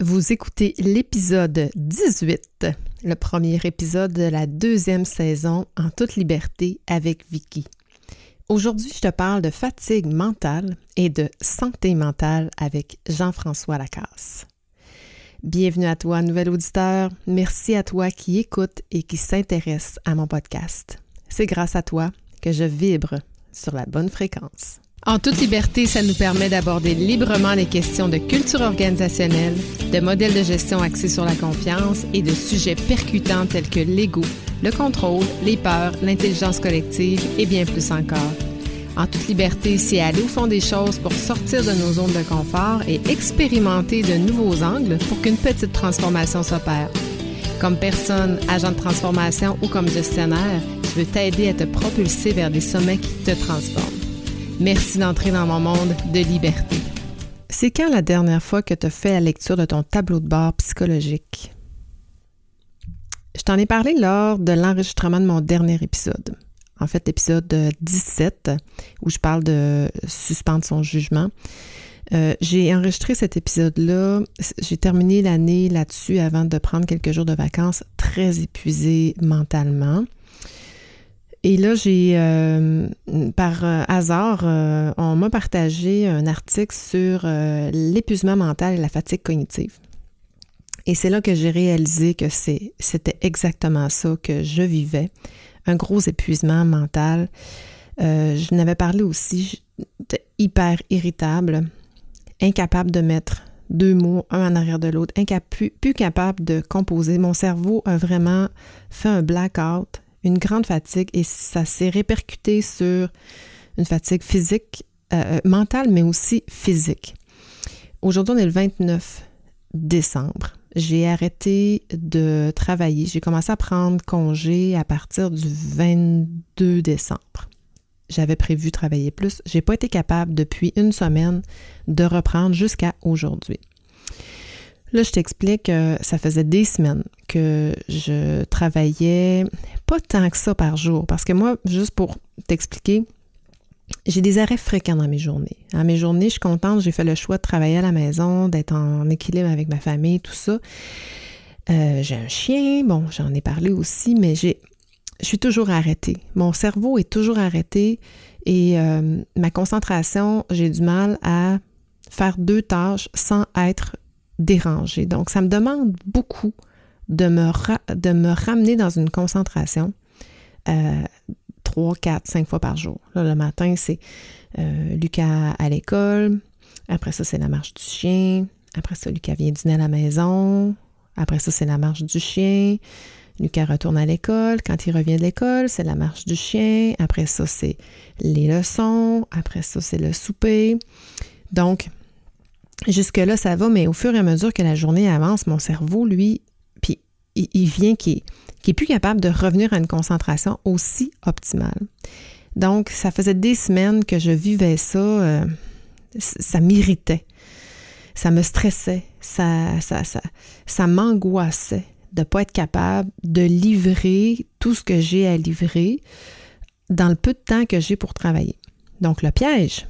Vous écoutez l'épisode 18, le premier épisode de la deuxième saison en toute liberté avec Vicky. Aujourd'hui, je te parle de fatigue mentale et de santé mentale avec Jean-François Lacasse. Bienvenue à toi, nouvel auditeur. Merci à toi qui écoute et qui s'intéresse à mon podcast. C'est grâce à toi que je vibre sur la bonne fréquence. En toute liberté, ça nous permet d'aborder librement les questions de culture organisationnelle, de modèles de gestion axés sur la confiance et de sujets percutants tels que l'ego, le contrôle, les peurs, l'intelligence collective et bien plus encore. En toute liberté, c'est aller au fond des choses pour sortir de nos zones de confort et expérimenter de nouveaux angles pour qu'une petite transformation s'opère. Comme personne, agent de transformation ou comme gestionnaire, je veux t'aider à te propulser vers des sommets qui te transforment. Merci d'entrer dans mon monde de liberté. C'est quand la dernière fois que tu as fait la lecture de ton tableau de bord psychologique? Je t'en ai parlé lors de l'enregistrement de mon dernier épisode. En fait, l'épisode 17, où je parle de suspendre son jugement. Euh, j'ai enregistré cet épisode-là. J'ai terminé l'année là-dessus avant de prendre quelques jours de vacances, très épuisée mentalement. Et là, j'ai, euh, par euh, hasard, euh, on m'a partagé un article sur l'épuisement mental et la fatigue cognitive. Et c'est là que j'ai réalisé que c'était exactement ça que je vivais, un gros épuisement mental. je n'avais parlé aussi hyper irritable, incapable de mettre deux mots un en arrière de l'autre, plus, plus capable de composer. Mon cerveau a vraiment fait un blackout une grande fatigue et ça s'est répercuté sur une fatigue physique, euh, euh, mentale, mais aussi physique. Aujourd'hui, on est le 29 décembre. J'ai arrêté de travailler. J'ai commencé à prendre congé à partir du 22 décembre. J'avais prévu travailler plus. J'ai pas été capable depuis une semaine de reprendre jusqu'à aujourd'hui. Là, je t'explique que ça faisait des semaines que je travaillais pas tant que ça par jour. Parce que moi, juste pour t'expliquer, j'ai des arrêts fréquents dans mes journées. À mes journées, je suis contente, j'ai fait le choix de travailler à la maison, d'être en équilibre avec ma famille, tout ça. Euh, j'ai un chien, bon, j'en ai parlé aussi, mais j'ai, je suis toujours arrêtée. Mon cerveau est toujours arrêté et euh, ma concentration, j'ai du mal à faire deux tâches sans être dérangée. Donc, ça me demande beaucoup de me, ramener dans une concentration euh, trois, quatre, cinq fois par jour. le matin, c'est euh, Lucas à l'école. Après ça, c'est la marche du chien. Après ça, Lucas vient dîner à la maison. Après ça, c'est la marche du chien. Lucas retourne à l'école. Quand il revient de l'école, c'est la marche du chien. Après ça, c'est les leçons. Après ça, c'est le souper. Donc, Jusque-là, ça va, mais au fur et à mesure que la journée avance, mon cerveau, lui, puis il, vient qui est, plus capable de revenir à une concentration aussi optimale. Donc, ça faisait des semaines que je vivais ça, euh, ça m'irritait, ça me stressait, ça, ça, ça, ça m'angoissait de ne pas être capable de livrer tout ce que j'ai à livrer dans le peu de temps que j'ai pour travailler. Donc, le piège,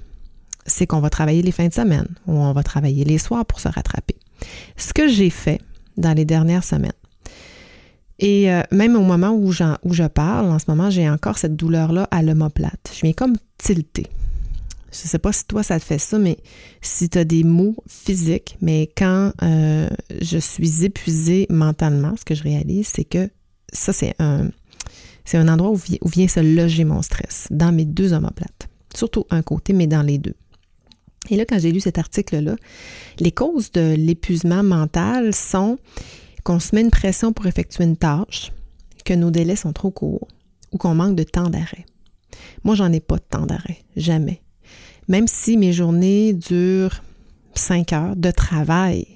c'est qu'on va travailler les fins de semaine ou on va travailler les soirs pour se rattraper. Ce que j'ai fait dans les dernières semaines, et euh, même au moment où, où je parle, en ce moment, j'ai encore cette douleur-là à l'omoplate. Je viens comme tilter. Je ne sais pas si toi, ça te fait ça, mais si tu as des maux physiques, mais quand euh, je suis épuisée mentalement, ce que je réalise, c'est que ça, c'est un, c'est un endroit où, où vient se loger mon stress, dans mes deux omoplates. Surtout un côté, mais dans les deux. Et là, quand j'ai lu cet article-là, les causes de l'épuisement mental sont qu'on se met une pression pour effectuer une tâche, que nos délais sont trop courts ou qu'on manque de temps d'arrêt. Moi, j'en ai pas de temps d'arrêt, jamais. Même si mes journées durent cinq heures de travail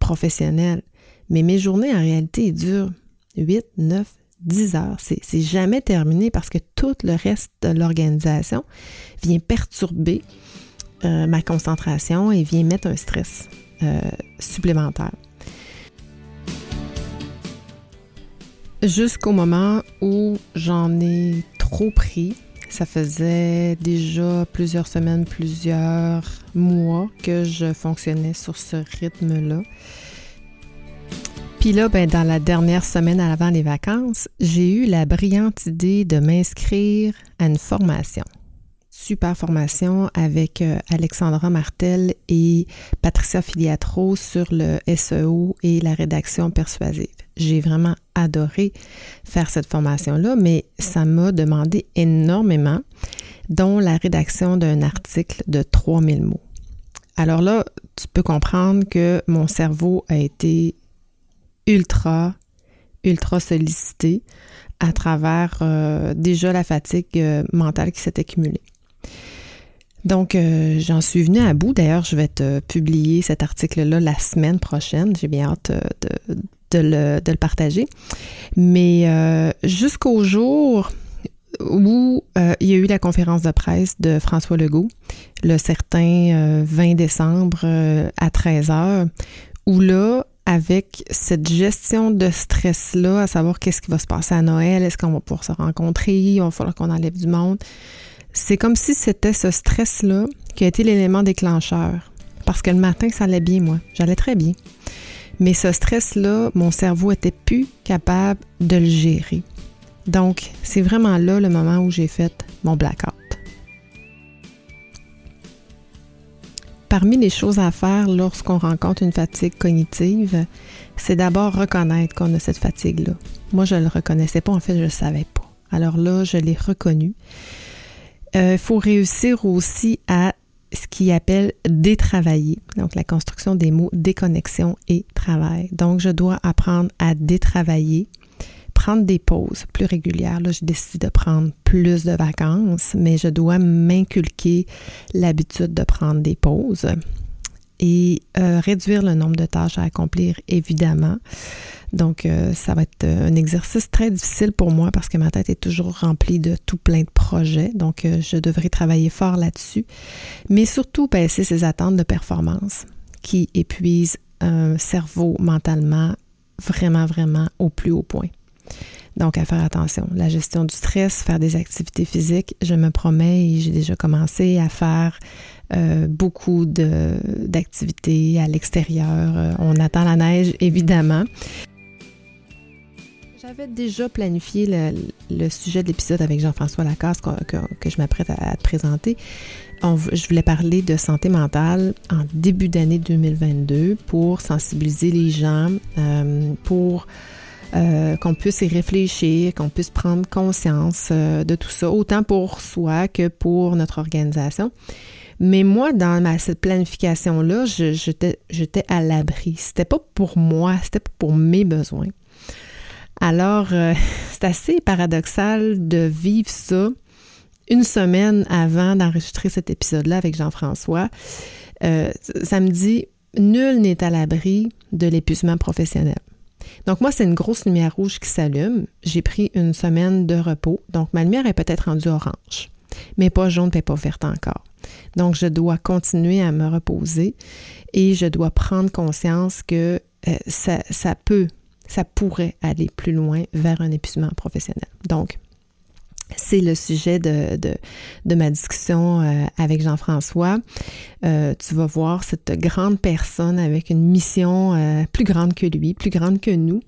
professionnel, mais mes journées, en réalité, durent 8, 9, 10 heures. C'est jamais terminé parce que tout le reste de l'organisation vient perturber euh, ma concentration et vient mettre un stress euh, supplémentaire. Jusqu'au moment où j'en ai trop pris, Ça faisait déjà plusieurs semaines, plusieurs mois que je fonctionnais sur ce rythme-là. Puis là, ben, dans la dernière semaine avant les vacances, j'ai eu la brillante idée de m'inscrire à une formation. Super formation avec euh, Alexandra Martel et Patricia Filiatro sur le SEO et la rédaction persuasive. J'ai vraiment adoré faire cette formation-là, mais ça m'a demandé énormément, dont la rédaction d'un article de 3000 mots. Alors là, tu peux comprendre que mon cerveau a été ultra, ultra sollicité à travers euh, déjà la fatigue euh, mentale qui s'est accumulée. Donc, euh, j'en suis venue à bout. D'ailleurs, je vais te publier cet article-là la semaine prochaine. J'ai bien hâte de, le, de, le, partager. Mais jusqu'au jour où il y a eu la conférence de presse de François Legault, le certain 20 décembre à 13h, où là, avec cette gestion de stress-là, à savoir qu'est-ce qui va se passer à Noël, est-ce qu'on va pouvoir se rencontrer, il va falloir qu'on enlève du monde. C'est comme si c'était ce stress-là qui a été l'élément déclencheur. Parce que le matin, ça allait bien, moi. J'allais très bien. Mais ce stress-là, mon cerveau était plus capable de le gérer. Donc, c'est vraiment là le moment où j'ai fait mon blackout. Parmi les choses à faire lorsqu'on rencontre une fatigue cognitive, c'est d'abord reconnaître qu'on a cette fatigue-là. Moi, je ne le reconnaissais pas, en fait, je ne le savais pas. Alors là, je l'ai reconnu. Il euh, faut réussir aussi à ce qu'il appelle détravailler. Donc, la construction des mots déconnexion et travail. Donc, je dois apprendre à détravailler prendre des pauses plus régulières. Là, j'ai décidé de prendre plus de vacances, mais je dois m'inculquer l'habitude de prendre des pauses et euh, réduire le nombre de tâches à accomplir, évidemment. Donc, euh, ça va être un exercice très difficile pour moi parce que ma tête est toujours remplie de tout plein de projets. Donc, euh, je devrais travailler fort là-dessus. Mais surtout, baisser ces attentes de performance qui épuisent un cerveau mentalement vraiment, vraiment au plus haut point. Donc, à faire attention. La gestion du stress, faire des activités physiques, je me promets et j'ai déjà commencé à faire euh, beaucoup d'activités à l'extérieur. Euh, on attend la neige, évidemment. J'avais déjà planifié le, sujet de l'épisode avec Jean-François Lacasse que, je m'apprête à, te présenter. je voulais parler de santé mentale en début d'année 2022 pour sensibiliser les gens, euh, pour euh, qu'on puisse y réfléchir, qu'on puisse prendre conscience euh, de tout ça, autant pour soi que pour notre organisation. Mais moi, dans cette planification-là, j'étais à l'abri. C'était pas pour moi, c'était pour mes besoins. Alors, euh, c'est assez paradoxal de vivre ça une semaine avant d'enregistrer cet épisode-là avec Jean-François. ça me dit, nul n'est à l'abri de l'épuisement professionnel. Donc moi, c'est une grosse lumière rouge qui s'allume. J'ai pris une semaine de repos, donc ma lumière est peut-être rendue orange, mais pas jaune et pas verte encore. Donc je dois continuer à me reposer et je dois prendre conscience que euh, ça peut, ça pourrait aller plus loin vers un épuisement professionnel. Donc, c'est le sujet de, de, ma discussion euh, avec Jean-François. Euh, tu vas voir cette grande personne avec une mission euh, plus grande que lui, plus grande que nous,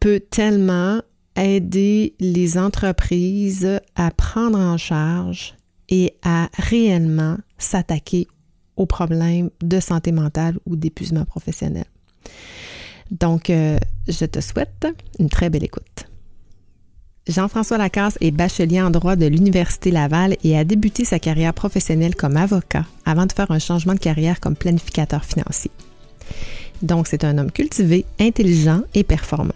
peut tellement aider les entreprises à prendre en charge et à réellement s'attaquer aux problèmes de santé mentale ou d'épuisement professionnel. Donc, je te souhaite une très belle écoute. Jean-François Lacasse est bachelier en droit de l'Université Laval et a débuté sa carrière professionnelle comme avocat avant de faire un changement de carrière comme planificateur financier. Donc, c'est un homme cultivé, intelligent et performant.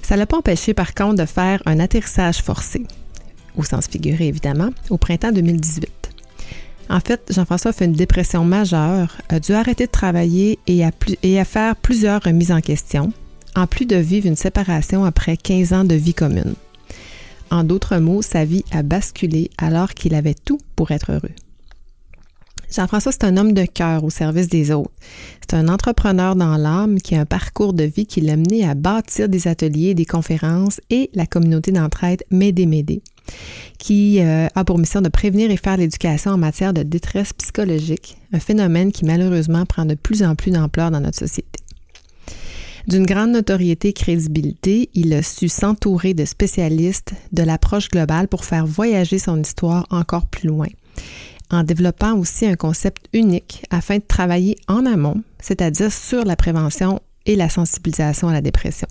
Ça ne l'a pas empêché, par contre, de faire un atterrissage forcé, au sens figuré évidemment, au printemps 2018. En fait, Jean-François fait une dépression majeure, a dû arrêter de travailler et à faire plusieurs remises en question, en plus de vivre une séparation après 15 ans de vie commune. En d'autres mots, sa vie a basculé alors qu'il avait tout pour être heureux. Jean-François, c'est un homme de cœur au service des autres. C'est un entrepreneur dans l'âme qui a un parcours de vie qui l'a mené à bâtir des ateliers, des conférences et la communauté d'entraide M'aider M'aider. Qui euh, a pour mission de prévenir et faire l'éducation en matière de détresse psychologique, un phénomène qui malheureusement prend de plus en plus d'ampleur dans notre société. D'une grande notoriété et crédibilité, il a su s'entourer de spécialistes de l'approche globale pour faire voyager son histoire encore plus loin, en développant aussi un concept unique afin de travailler en amont, c'est-à-dire sur la prévention et la sensibilisation à la dépression.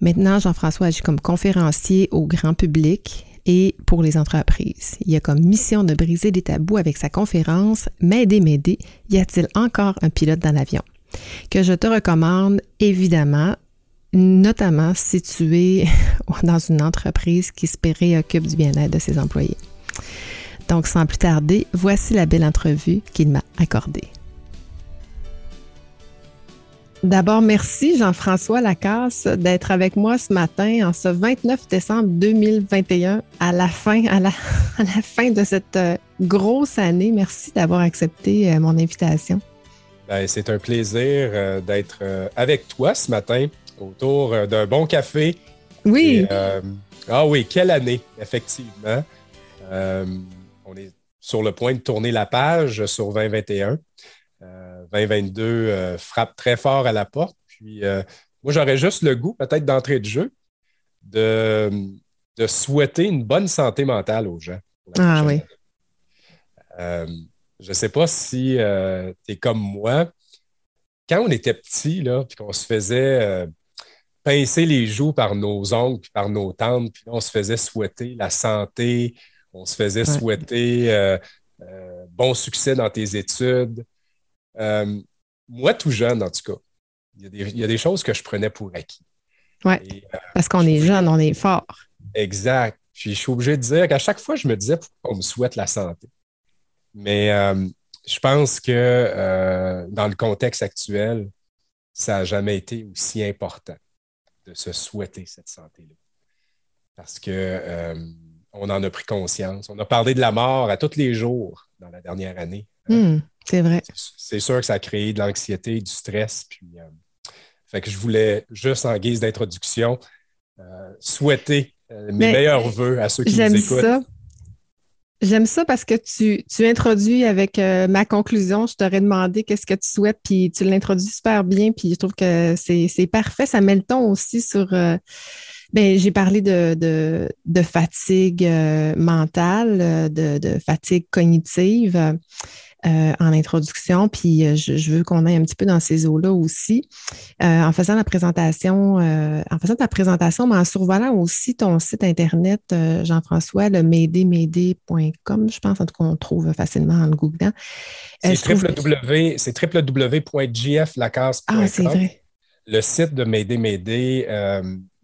Maintenant, Jean-François agit comme conférencier au grand public et pour les entreprises. Il a comme mission de briser les tabous avec sa conférence M'aider, m'aider, y a-t-il encore un pilote dans l'avion? que je te recommande évidemment, notamment si tu es dans une entreprise qui se préoccupe du bien-être de ses employés. Donc, sans plus tarder, voici la belle entrevue qu'il m'a accordée. D'abord, merci Jean-François Lacasse d'être avec moi ce matin en ce 29 décembre 2021 à la fin, à la, à la fin de cette euh, grosse année. Merci d'avoir accepté euh, mon invitation. Ben, c'est un plaisir euh, d'être avec toi ce matin autour d'un bon café. Oui. ah oui, quelle année, effectivement. on est sur le point de tourner la page sur 2021. 2022 frappe très fort à la porte. Puis moi, j'aurais juste le goût, peut-être d'entrée de jeu, de, de souhaiter une bonne santé mentale aux gens. Ah oui. Je ne sais pas si euh, tu es comme moi. Quand on était petit, là, puis qu'on se faisait euh, pincer les joues par nos oncles, par nos tantes, puis on se faisait souhaiter la santé, on se faisait souhaiter euh, bon succès dans tes études. Moi, tout jeune, en tout cas, il y, a des choses que je prenais pour acquis. Oui, parce qu'on est jeune, on est fort. Exact. Puis je suis obligé de dire qu'à chaque fois, je me disais pourquoi on me souhaite la santé? Mais euh, je pense que euh, dans le contexte actuel, ça n'a jamais été aussi important de se souhaiter cette santé-là. Parce que euh, on en a pris conscience. On a parlé de la mort à tous les jours dans la dernière année. Hmm, c'est vrai. C'est sûr que ça a créé de l'anxiété, du stress. Puis, fait que je voulais juste en guise d'introduction souhaiter mes meilleurs voeux à ceux qui nous écoutent. Ça. J'aime ça parce que tu, tu introduis avec euh, ma conclusion. Je t'aurais demandé qu'est-ce que tu souhaites, puis tu l'introduis super bien, puis je trouve que c'est parfait. Ça met le ton aussi sur. Euh, ben, j'ai parlé de, de, de fatigue euh, mentale, de, de, fatigue cognitive. Euh, en introduction, puis euh, je, veux qu'on aille un petit peu dans ces eaux-là aussi. Euh, en faisant la présentation, en faisant ta présentation, mais en survolant aussi ton site Internet, Jean-François, le médémédé.com, je pense, en tout cas, on trouve facilement en googlant. C'est www.gflacasse.com. Ah, c'est vrai le site de Médé Médé,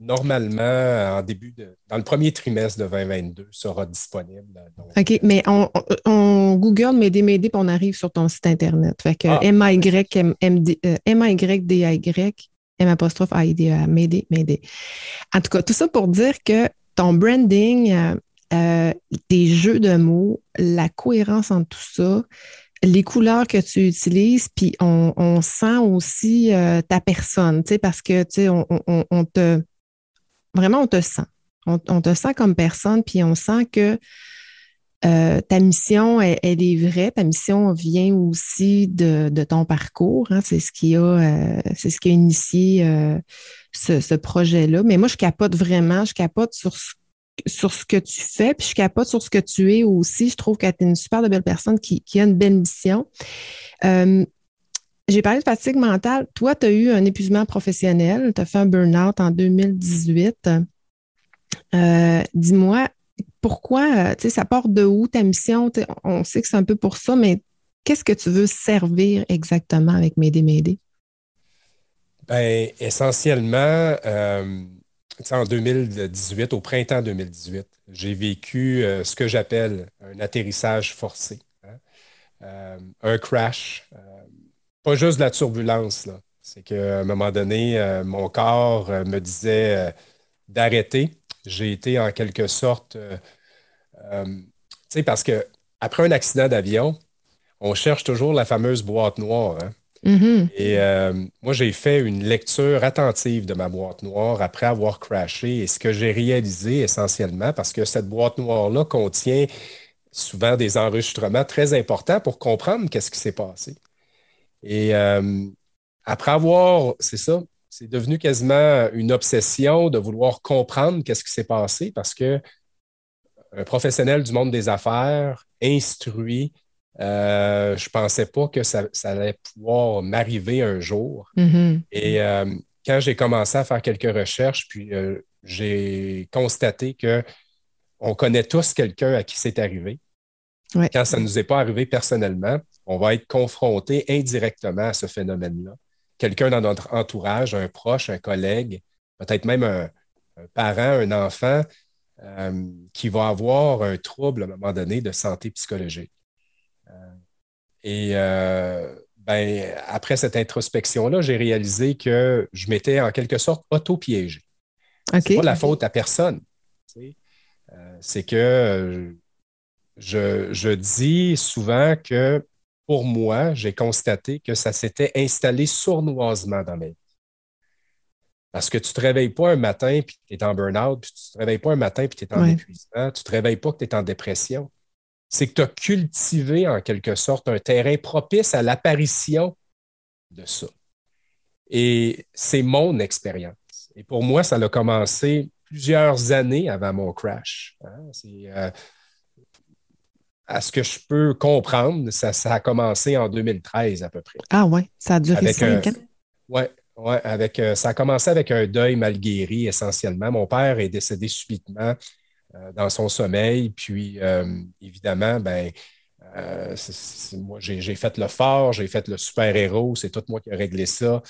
normalement, en début de, dans le premier trimestre de 2022, sera disponible. OK, mais on, on, Google Médé et on arrive sur ton site Internet. Fait que ah. M-Y-D-Y, euh, M apostrophe A-I-D-E, Médé Médé. En tout cas, tout ça pour dire que ton branding, euh, tes jeux de mots, la cohérence entre tout ça, les couleurs que tu utilises, puis on, sent aussi euh, ta personne, tu sais, parce que, tu sais, on, te, vraiment, on te sent. On, te sent comme personne, puis on sent que euh, ta mission, elle, est vraie. Ta mission vient aussi de, ton parcours. Hein. c'est ce qui a, euh, ce qui a initié ce, ce projet-là. Mais moi, je capote vraiment. Je capote sur ce sur ce que tu fais, puis je capote sur ce que tu es aussi. Je trouve que tu es une super belle personne qui, a une belle mission. Euh, j'ai parlé de fatigue mentale. Toi, tu as eu un épuisement professionnel, tu as fait un burn-out en 2018. Euh, dis-moi, pourquoi, tu sais, ça part de où ta mission? On sait que c'est un peu pour ça, mais qu'est-ce que tu veux servir exactement avec M'aider, m'aider? Bien, essentiellement, euh, en 2018, au printemps 2018, j'ai vécu euh, ce que j'appelle un atterrissage forcé, hein. euh, un crash. Euh, pas juste de la turbulence, c'est qu'à un moment donné, mon corps me disait d'arrêter. J'ai été en quelque sorte, tu sais, parce que après un accident d'avion, on cherche toujours la fameuse boîte noire. Hein. Mm-hmm. Et euh, moi, j'ai fait une lecture attentive de ma boîte noire après avoir crashé et ce que j'ai réalisé essentiellement, parce que cette boîte noire-là contient souvent des enregistrements très importants pour comprendre qu'est-ce qui s'est passé. Et euh, après avoir, c'est ça, c'est devenu quasiment une obsession de vouloir comprendre qu'est-ce qui s'est passé parce que un professionnel du monde des affaires, instruit, euh, je ne pensais pas que ça, allait pouvoir m'arriver un jour. Mm-hmm. Et euh, quand j'ai commencé à faire quelques recherches, puis euh, j'ai constaté que on connaît tous quelqu'un à qui c'est arrivé. Quand ça ne nous est pas arrivé personnellement, on va être confronté indirectement à ce phénomène-là. Quelqu'un dans notre entourage, un proche, un collègue, peut-être même un, parent, un enfant, qui va avoir un trouble à un moment donné de santé psychologique. Et euh, ben, après cette introspection-là, j'ai réalisé que je m'étais en quelque sorte auto-piégé. C'est pas la faute à personne. Euh, c'est que euh, je, je, dis souvent que pour moi, j'ai constaté que ça s'était installé sournoisement dans ma vie. Parce que tu ne te réveilles pas un matin puis tu es en burn-out, puis tu ne te réveilles pas un matin puis tu es en épuisement, tu ne te réveilles pas que tu es en dépression c'est que tu as cultivé en quelque sorte un terrain propice à l'apparition de ça. Et c'est mon expérience. Et pour moi, ça a commencé plusieurs années avant mon crash. Hein. Euh, à ce que je peux comprendre, ça, a commencé en 2013 à peu près. Ah ouais, ça a duré cinq ans? Oui, ouais, avec, euh, ça a commencé avec un deuil mal guéri essentiellement. Mon père est décédé subitement euh, dans son sommeil. Puis, euh, évidemment, ben, euh, moi, j'ai fait le fort, j'ai fait le super-héros, c'est tout moi qui ai réglé ça.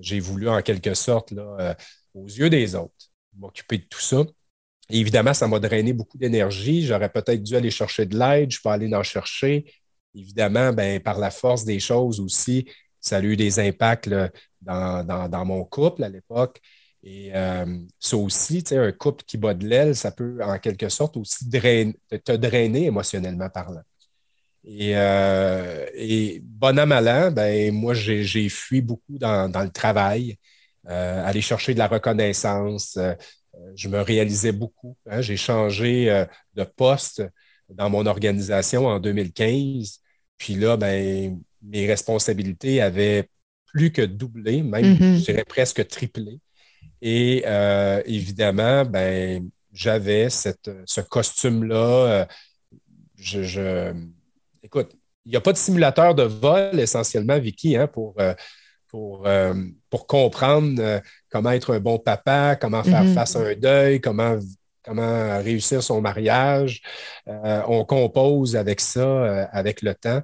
J'ai voulu, en quelque sorte, là, aux yeux des autres, m'occuper de tout ça. Évidemment, ça m'a drainé beaucoup d'énergie. J'aurais peut-être dû aller chercher de l'aide, je peux aller en chercher. Évidemment, ben, par la force des choses aussi, ça a eu des impacts dans, mon couple à l'époque. Et euh, ça aussi, un couple qui bat de l'aile, ça peut en quelque sorte aussi te drainer émotionnellement parlant. Et, euh, et bon à malin, ben, moi, j'ai fui beaucoup dans, le travail, euh, aller chercher de la reconnaissance. Je me réalisais beaucoup. Hein. j'ai changé de poste dans mon organisation en 2015. Puis là, ben, mes responsabilités avaient plus que doublé, même, mm-hmm. je dirais presque triplé. Et euh, évidemment, ben, j'avais ce costume-là. Euh, je, écoute, il n'y a pas de simulateur de vol essentiellement, Vicky, hein, pour, euh, pour, pour comprendre comment être un bon papa, comment faire mm-hmm. face à un deuil, comment, comment réussir son mariage. on compose avec ça, avec le temps.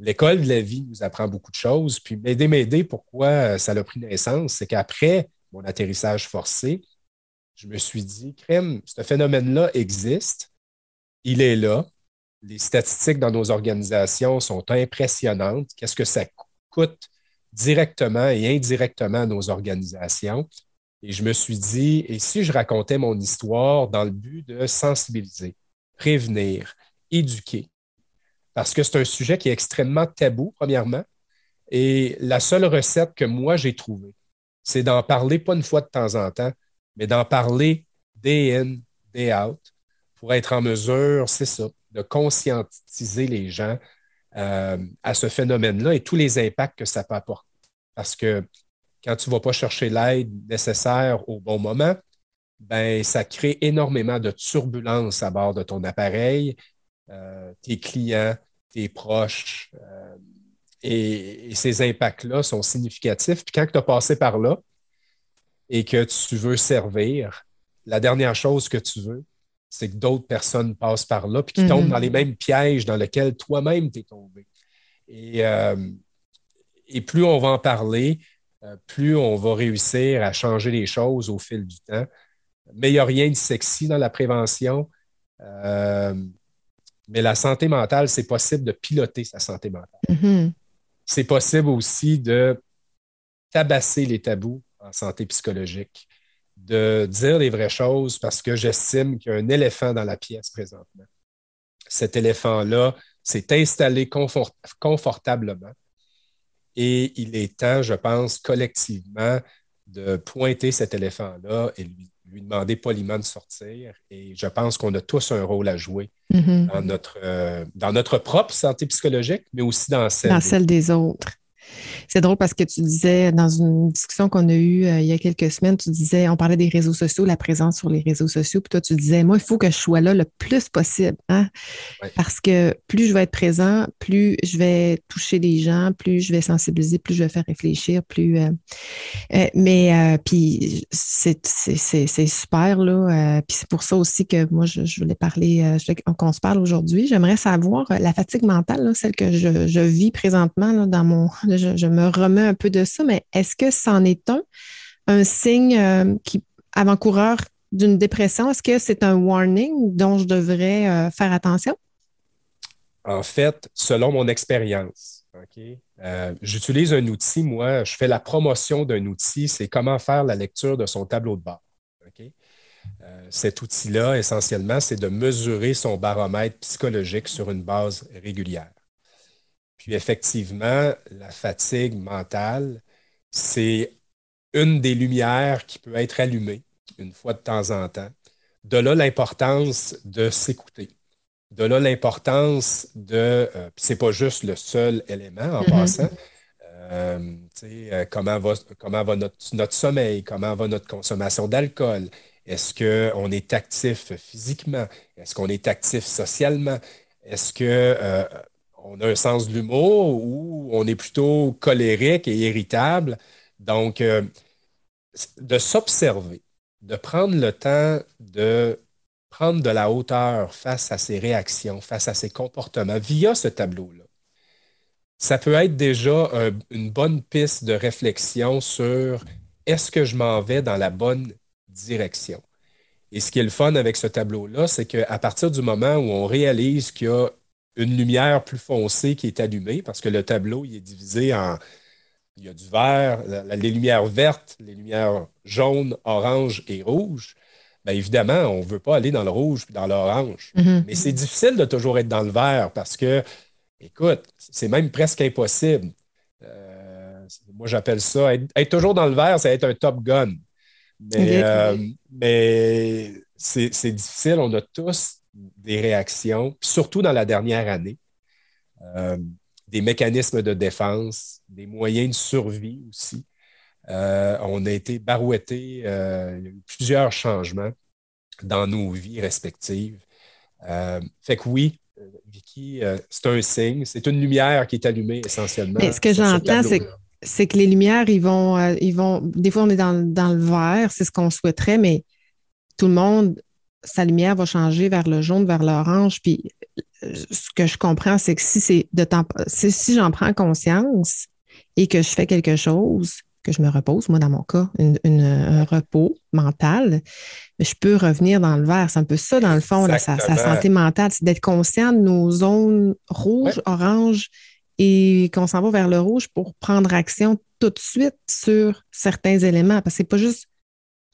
L'école de la vie nous apprend beaucoup de choses. Puis m'aider, m'aider, pourquoi ça a pris naissance, c'est qu'après mon atterrissage forcé, je me suis dit, crème, ce phénomène-là existe, il est là. Les statistiques dans nos organisations sont impressionnantes. Qu'est-ce que ça coûte directement et indirectement à nos organisations? Et je me suis dit, et si je racontais mon histoire dans le but de sensibiliser, prévenir, éduquer? Parce que c'est un sujet qui est extrêmement tabou, premièrement. Et la seule recette que moi j'ai trouvée, c'est d'en parler pas une fois de temps en temps, mais d'en parler day in, day out, pour être en mesure, c'est ça, de conscientiser les gens euh, à ce phénomène-là et tous les impacts que ça peut apporter. Parce que quand tu ne vas pas chercher l'aide nécessaire au bon moment, ben, ça crée énormément de turbulences à bord de ton appareil, euh, tes clients, tes proches, euh, et, ces impacts-là sont significatifs. Puis quand tu as passé par là et que tu veux servir, la dernière chose que tu veux, c'est que d'autres personnes passent par là puis qui tombent mm-hmm. dans les mêmes pièges dans lesquels toi-même tu es tombé. Et, euh, et, plus on va en parler, euh, plus on va réussir à changer les choses au fil du temps. Mais il n'y a rien de sexy dans la prévention. Euh, mais la santé mentale, c'est possible de piloter sa santé mentale. Mm-hmm c'est possible aussi de tabasser les tabous en santé psychologique, de dire les vraies choses parce que j'estime qu'il y a un éléphant dans la pièce présentement. Cet éléphant-là s'est installé confortablement Et il est temps, je pense, collectivement, de pointer cet éléphant-là et lui, demander poliment de sortir. Et je pense qu'on a tous un rôle à jouer mm-hmm. dans, notre, euh, dans notre propre santé psychologique, mais aussi dans celle, dans celle des autres. C'est drôle parce que tu disais dans une discussion qu'on a eue euh, il y a quelques semaines, tu disais, on parlait des réseaux sociaux, la présence sur les réseaux sociaux, puis toi, tu disais, moi, il faut que je sois là le plus possible, hein? parce que plus je vais être présent, plus je vais toucher les gens, plus je vais sensibiliser, plus je vais faire réfléchir, plus. Euh, euh, mais puis c'est super, là. puis c'est pour ça aussi que moi, je, voulais parler, qu'on se parle aujourd'hui. J'aimerais savoir la fatigue mentale, celle que je, vis présentement dans mon je, me remets un peu de ça, mais est-ce que c'en est un, un signe euh, qui, avant-coureur d'une dépression? Est-ce que c'est un warning dont je devrais euh, faire attention? En fait, selon mon expérience, euh, j'utilise un outil, moi, je fais la promotion d'un outil, c'est comment faire la lecture de son tableau de bord. cet outil-là, essentiellement, c'est de mesurer son baromètre psychologique sur une base régulière. Puis effectivement, la fatigue mentale, c'est une des lumières qui peut être allumée une fois de temps en temps. De là l'importance de s'écouter. De là l'importance de. Euh, c'est pas juste le seul élément en mm-hmm. passant. Euh, euh, comment va, comment va notre, notre, sommeil, comment va notre consommation d'alcool? Est-ce qu'on est actif physiquement? Est-ce qu'on est actif socialement? Est-ce que euh, on a un sens de l'humour ou on est plutôt colérique et irritable. Donc, euh, de s'observer, de prendre le temps de prendre de la hauteur face à ses réactions, face à ses comportements via ce tableau-là. Ça peut être déjà une bonne piste de réflexion sur est-ce que je m'en vais dans la bonne direction. Et ce qui est le fun avec ce tableau-là, c'est qu'à partir du moment où on réalise qu'il y a une lumière plus foncée qui est allumée parce que le tableau il est divisé en. Il y a du vert, les lumières vertes, les lumières jaunes, orange et rouge. Bien évidemment, on ne veut pas aller dans le rouge puis dans l'orange. Mm-hmm. Mais c'est difficile de toujours être dans le vert parce que, écoute, c'est même presque impossible. Euh, moi, j'appelle ça être, toujours dans le vert, c'est être un top gun. Mais, euh, mais c'est difficile. On a tous des réactions, surtout dans la dernière année, euh, des mécanismes de défense, des moyens de survie aussi. Euh, on a été barouettés, euh, il y a eu plusieurs changements dans nos vies respectives. fait que oui, Vicky, c'est un signe, c'est une lumière qui est allumée essentiellement. Mais ce que j'entends, c'est que les lumières, ils vont, ils vont. Des fois, on est dans, dans le vert, c'est ce qu'on souhaiterait, mais tout le monde sa lumière va changer vers le jaune, vers l'orange. Puis ce que je comprends, c'est que si c'est de temps, si j'en prends conscience et que je fais quelque chose, que je me repose, moi dans mon cas, un repos mental, je peux revenir dans le vert. C'est un peu ça, dans le fond, sa, santé mentale, c'est d'être conscient de nos zones rouges, orange et qu'on s'en va vers le rouge pour prendre action tout de suite sur certains éléments. Parce que c'est pas juste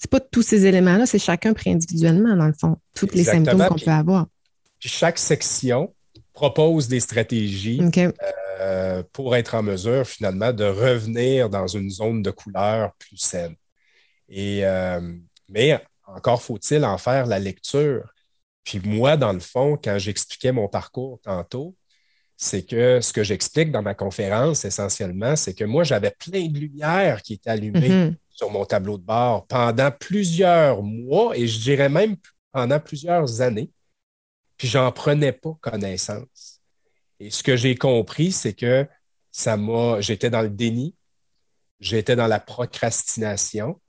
c'est pas tous ces éléments-là, c'est chacun pris individuellement, dans le fond, tous les symptômes qu'on peut avoir. chaque section propose des stratégies euh, pour être en mesure, finalement, de revenir dans une zone de couleur plus saine. Et, euh, mais encore faut-il en faire la lecture. Puis moi, dans le fond, quand j'expliquais mon parcours tantôt, c'est que ce que j'explique dans ma conférence essentiellement, c'est que moi, j'avais plein de lumière qui étaient allumées. Mm-hmm sur mon tableau de bord pendant plusieurs mois et je dirais même pendant plusieurs années. Puis j'en prenais pas connaissance. Et ce que j'ai compris, c'est que ça m'a, j'étais dans le déni, j'étais dans la procrastination.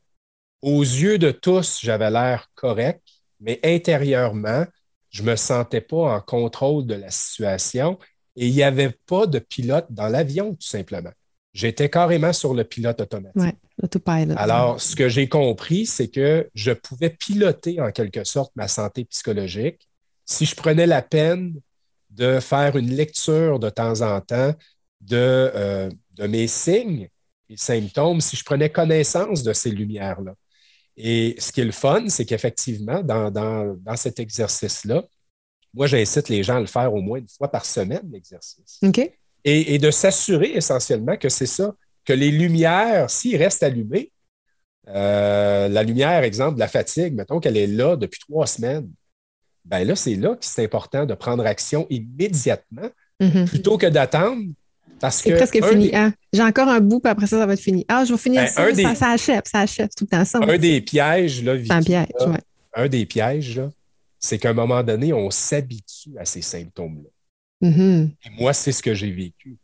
Aux yeux de tous, j'avais l'air correct, mais intérieurement, je me sentais pas en contrôle de la situation et il n'y avait pas de pilote dans l'avion, tout simplement. J'étais carrément sur le pilote automatique. Alors, ce que j'ai compris, c'est que je pouvais piloter en quelque sorte ma santé psychologique si je prenais la peine de faire une lecture de temps en temps de, euh, de mes signes et symptômes, si je prenais connaissance de ces lumières-là. Et ce qui est le fun, c'est qu'effectivement, dans, dans, cet exercice-là, moi, j'incite les gens à le faire au moins une fois par semaine, l'exercice. OK. Et, de s'assurer essentiellement que c'est ça, que les lumières, s'ils restent allumées, euh, la lumière, exemple, de la fatigue, mettons qu'elle est là depuis trois semaines, ben là, c'est là que c'est important de prendre action immédiatement mm-hmm. plutôt que d'attendre. Parce que c'est presque fini. Hein? J'ai encore un bout, puis après ça, ça va être fini. Ah, je vais finir ben, ça, ça, ça, achève, ça achève tout le temps ça. Un des pièges, là, un piège, ouais. un des pièges, là, c'est qu'à un moment donné, on s'habitue à ces symptômes-là. Mm-hmm. Et moi, c'est ce que j'ai vécu.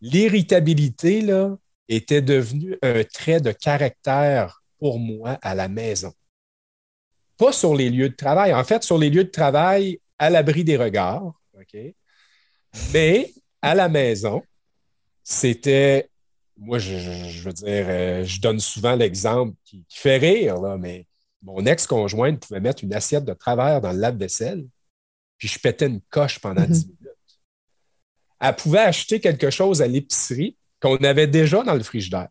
L'irritabilité, là, était devenue un trait de caractère pour moi à la maison. Pas sur les lieux de travail. En fait, sur les lieux de travail, à l'abri des regards. OK? Mais à la maison, c'était. Moi, je, veux dire, euh, je donne souvent l'exemple qui, fait rire, là, mais mon ex-conjointe pouvait mettre une assiette de travers dans le lave-vaisselle, puis je pétais une coche pendant 10 mhm. minutes. Elle pouvait acheter quelque chose à l'épicerie qu'on avait déjà dans le frigidaire.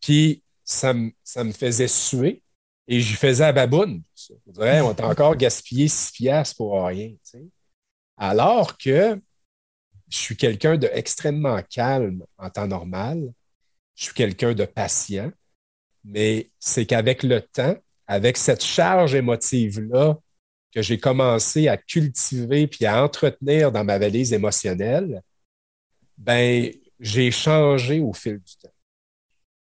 Puis ça, me, faisait suer et je faisais à baboune. Dirait, on t'a encore gaspillé 6 piastres pour rien. Alors que je suis quelqu'un d'extrêmement calme en temps normal. Je suis quelqu'un de patient mais c'est qu'avec le temps, avec cette charge émotive-là que j'ai commencé à cultiver puis à entretenir dans ma valise émotionnelle, ben j'ai changé au fil du temps.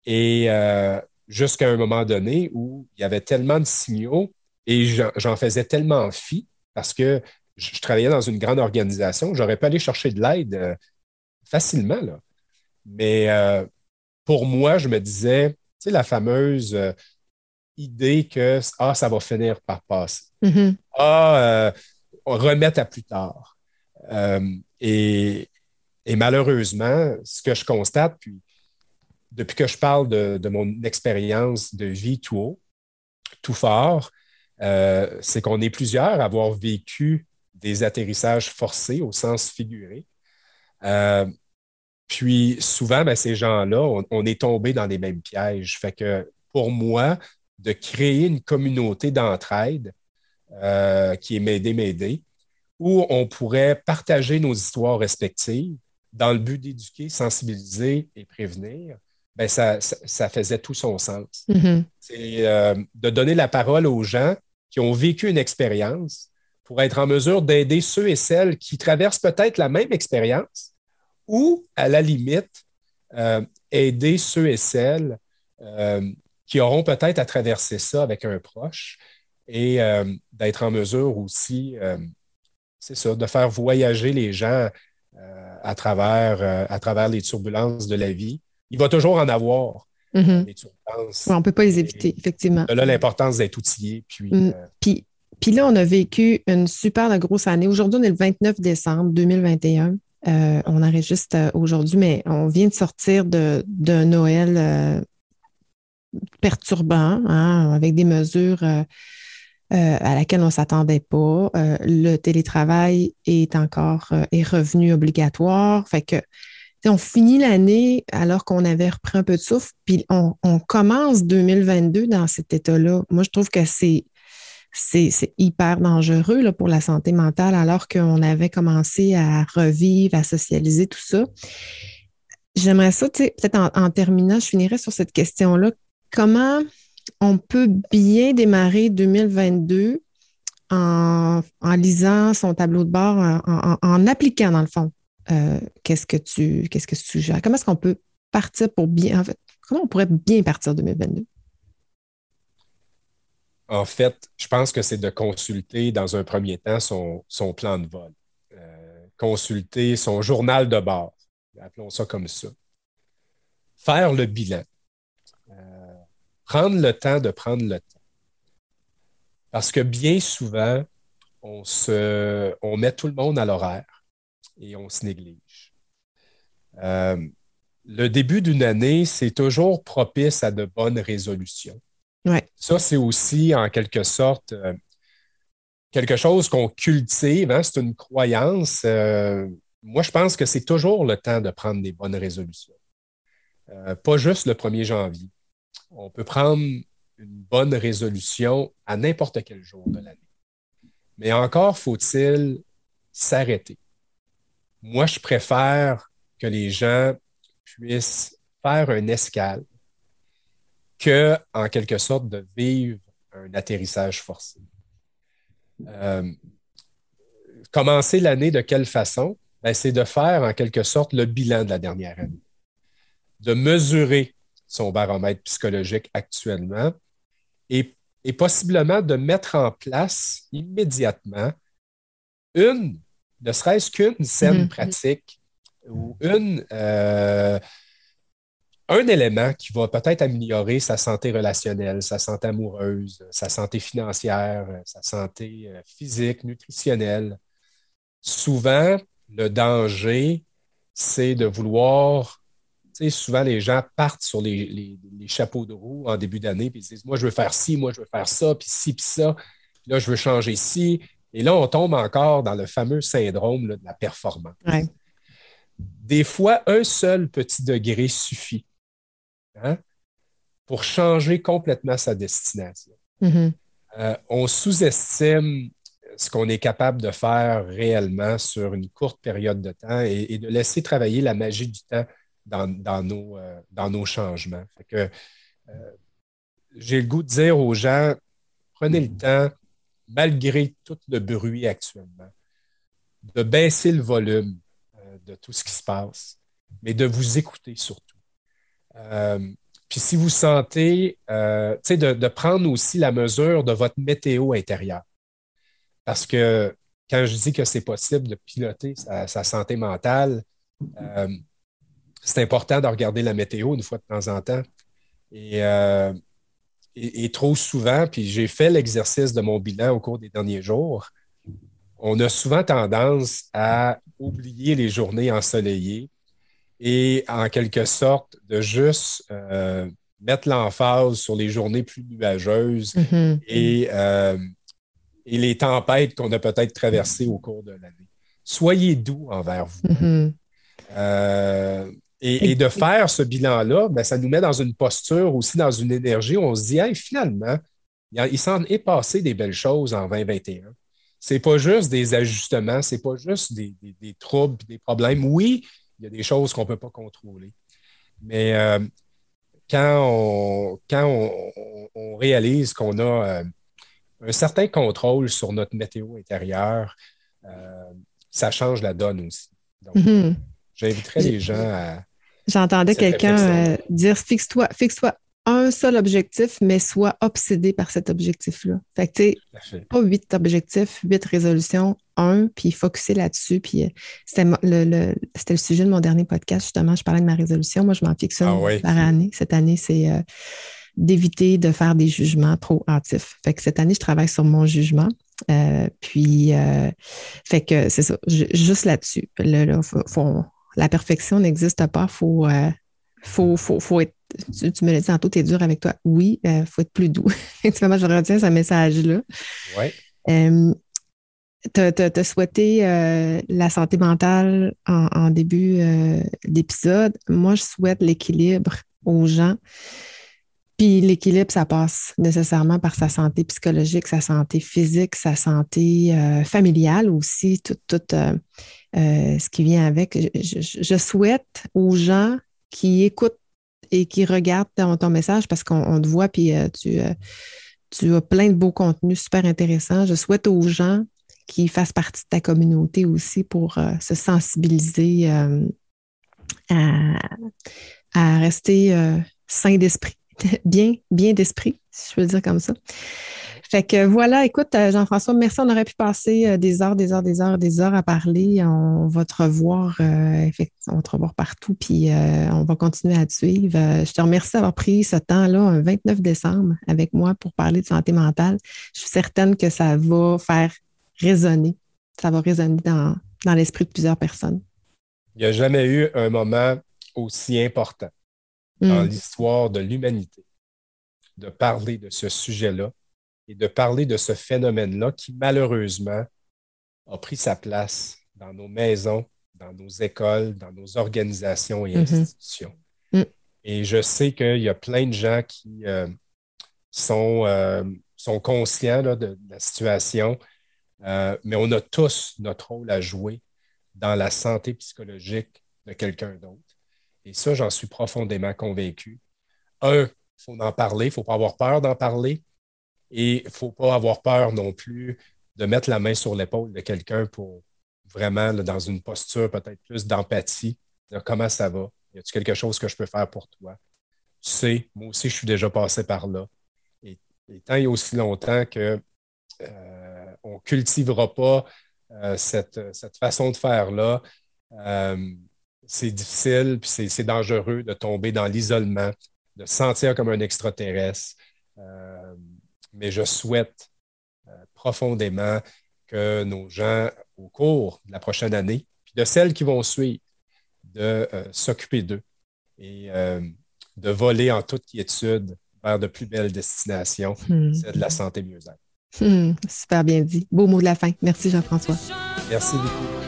Et euh, jusqu'à un moment donné où il y avait tellement de signaux et j'en faisais tellement fi parce que je, travaillais dans une grande organisation, j'aurais pu aller chercher de l'aide euh, facilement. Là. Mais euh, pour moi, je me disais, sais, la fameuse idée que ah, ça va finir par passer. Mm-hmm. Ah, euh, remettre à plus tard. Euh, et, malheureusement, ce que je constate, puis depuis que je parle de, mon expérience de vie tout haut, tout fort, c'est qu'on est plusieurs à avoir vécu des atterrissages forcés au sens figuré. Puis souvent, ben, ces gens-là, on, est tombé dans les mêmes pièges. Fait que pour moi, de créer une communauté d'entraide euh, qui est m'aider, m'aider, où on pourrait partager nos histoires respectives dans le but d'éduquer, sensibiliser et prévenir, ben ça, faisait tout son sens. Mm-hmm. C'est euh, de donner la parole aux gens qui ont vécu une expérience pour être en mesure d'aider ceux et celles qui traversent peut-être la même expérience, ou, à la limite, euh, aider ceux et celles euh, qui auront peut-être à traverser ça avec un proche et euh, d'être en mesure aussi, c'est ça, de faire voyager les gens à, travers, à travers les turbulences de la vie. Il va toujours en avoir. Mm-hmm. Des turbulences. on ne peut pas les éviter, effectivement. Là, l'importance d'être outillé. Puis, mm. puis, puis là, on a vécu une super grosse année. Aujourd'hui, on est le 29 décembre 2021. Euh, on enregistre euh, aujourd'hui, mais on vient de sortir d'un de, Noël euh, perturbant, hein, avec des mesures à laquelle on ne s'attendait pas. le télétravail est encore est revenu obligatoire. Fait que on finit l'année alors qu'on avait repris un peu de souffle, puis on, on commence 2022 dans cet état-là. Moi, je trouve que c'est c'est hyper dangereux là, pour la santé mentale alors qu'on avait commencé à revivre, à socialiser tout ça. J'aimerais ça, peut-être en, terminant, je finirais sur cette question-là. Comment on peut bien démarrer 2022 en, lisant son tableau de bord, en, appliquant dans le fond euh, qu'est-ce que tu qu'est-ce que tu suggères? Comment est-ce qu'on peut partir pour bien, en fait, comment on pourrait bien partir 2022? En fait, je pense que c'est de consulter dans un premier temps son, plan de vol, euh, consulter son journal de bord, appelons ça comme ça. Faire le bilan. Prendre le temps de prendre le temps. Parce que bien souvent, on, se, on met tout le monde à l'horaire et on se néglige. Euh, le début d'une année, c'est toujours propice à de bonnes résolutions. Ça, c'est aussi en quelque sorte euh, quelque chose qu'on cultive, hein, c'est une croyance. Euh, moi, je pense que c'est toujours le temps de prendre des bonnes résolutions. Euh, pas juste le 1er janvier. On peut prendre une bonne résolution à n'importe quel jour de l'année. Mais encore faut-il s'arrêter. moi, je préfère que les gens puissent faire un escale que, en quelque sorte, de vivre un atterrissage forcé. Euh, commencer l'année de quelle façon? Ben, c'est de faire, en quelque sorte, le bilan de la dernière année, de mesurer son baromètre psychologique actuellement et, possiblement de mettre en place immédiatement une, ne serait-ce qu'une saine mm-hmm. pratique ou une, euh, un élément qui va peut-être améliorer sa santé relationnelle, sa santé amoureuse, sa santé financière, sa santé euh, physique, nutritionnelle. Souvent, le danger, c'est de vouloir. Sais, souvent, les gens partent sur les, chapeaux de roue en début d'année, puis ils disent Moi, je veux faire ci, moi, je veux faire ça, puis ci, puis ça. Puis là, je veux changer ci. Et là, on tombe encore dans le fameux syndrome de la performance. Des fois, un seul petit degré suffit Hein, pour changer complètement sa destination. Mm-hmm. Euh, on sous-estime ce qu'on est capable de faire réellement sur une courte période de temps et, de laisser travailler la magie du temps dans, nos, euh, dans nos, changements. que, euh, j'ai le goût de dire aux gens, prenez le temps, malgré tout le bruit actuellement, de baisser le volume de tout ce qui se passe, mais de vous écouter surtout. Euh, puis si vous sentez, euh, de, de, prendre aussi la mesure de votre météo intérieure. Parce que quand je dis que c'est possible de piloter sa, santé mentale, euh, c'est important de regarder la météo une fois de temps en temps. Et, et trop souvent, puis j'ai fait l'exercice de mon bilan au cours des derniers jours, on a souvent tendance à oublier les journées ensoleillées, et en quelque sorte de juste euh, mettre l'emphase sur les journées plus nuageuses mm-hmm. et, euh, et, les tempêtes qu'on a peut-être traversées au cours de l'année. Soyez doux envers vous. Mm-hmm. Euh, et, de faire ce bilan-là, ben, ça nous met dans une posture aussi, dans une énergie où on se dit, finalement, il s'en est passé des belles choses en 2021. C'est pas juste des ajustements, c'est pas juste des, des, des troubles, des problèmes. Oui, il y a des choses qu'on ne peut pas contrôler. Mais euh, quand, on, quand on, réalise qu'on a euh, un certain contrôle sur notre météo intérieure, euh, ça change la donne aussi. Donc, mm-hmm. j'inviterais les gens à. J'entendais quelqu'un dire fixe-toi, fixe-toi un seul objectif, mais sois obsédé par cet objectif-là. Fait que, tu sais, pas huit objectifs, huit résolutions, un, puis focuser là-dessus. Puis euh, c'était le, le, sujet de mon dernier podcast, justement. Je parlais de ma résolution. Moi, je m'en fixe une ah par année. Cette année, c'est euh, d'éviter de faire des jugements trop hâtifs. Fait que cette année, je travaille sur mon jugement. Euh, puis, fait que c'est ça, juste là-dessus. La perfection n'existe pas. Il faut, faut, faut, faut être tu, me l'as dit tantôt, tu es dur avec toi. Oui, il faut être plus doux. Effectivement, je retiens ce message-là. Oui tu as, souhaité euh, la santé mentale en, début euh, d'épisode. Moi, je souhaite l'équilibre aux gens. Puis l'équilibre, ça passe nécessairement par sa santé psychologique, sa santé physique, sa santé euh, familiale aussi, tout, tout ce qui vient avec. Je, souhaite aux gens qui écoutent et qui regardent ton, message parce qu'on te voit, puis tu, tu as plein de beaux contenus super intéressants. Je souhaite aux gens qui fassent partie de ta communauté aussi pour euh, se sensibiliser euh, à, rester euh, sain d'esprit, bien, bien d'esprit, si je peux dire comme ça. Fait que voilà, écoute, Jean-François, merci. On aurait pu passer des heures, des heures, des heures, des heures à parler. On va te revoir, effectivement, on va te revoir partout, puis on va continuer à te suivre. je te remercie d'avoir pris ce temps-là, un 29 décembre, avec moi pour parler de santé mentale. Je suis certaine que ça va faire résonner. Ça va résonner dans, l'esprit de plusieurs personnes. Il n'y a jamais eu un moment aussi important dans mm. l'histoire de l'humanité de parler de ce sujet-là et de parler de ce phénomène-là qui, malheureusement, a pris sa place dans nos maisons, dans nos écoles, dans nos organisations et mm-hmm. institutions. Mm. Et je sais qu'il y a plein de gens qui euh, sont, euh, sont conscients de, la situation euh, mais on a tous notre rôle à jouer dans la santé psychologique de quelqu'un d'autre. Et ça, j'en suis profondément convaincu. Un, il faut en parler, il ne faut pas avoir peur d'en parler. Et il ne faut pas avoir peur non plus de mettre la main sur l'épaule de quelqu'un pour vraiment, dans une posture peut-être plus d'empathie, de comment ça va? Y a-t-il quelque chose que je peux faire pour toi? Tu sais, moi aussi, je suis déjà passé par là. Et, tant a aussi longtemps qu'on euh, ne cultivera pas euh, cette, façon de faire-là, euh, c'est difficile, puis c'est dangereux de tomber dans l'isolement, de se sentir comme un extraterrestre mais je souhaite euh, profondément que nos gens, au cours de la prochaine année, puis de celles qui vont suivre, de euh, s'occuper d'eux et euh, de voler en toute quiétude vers de plus belles destinations, mmh. celle de la santé mieux-être. Hmm, super bien dit. Beau mot de la fin. Merci Jean-François. Merci beaucoup.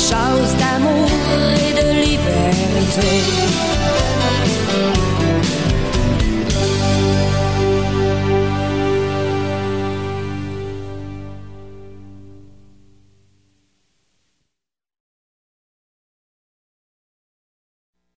chose d'amour. take.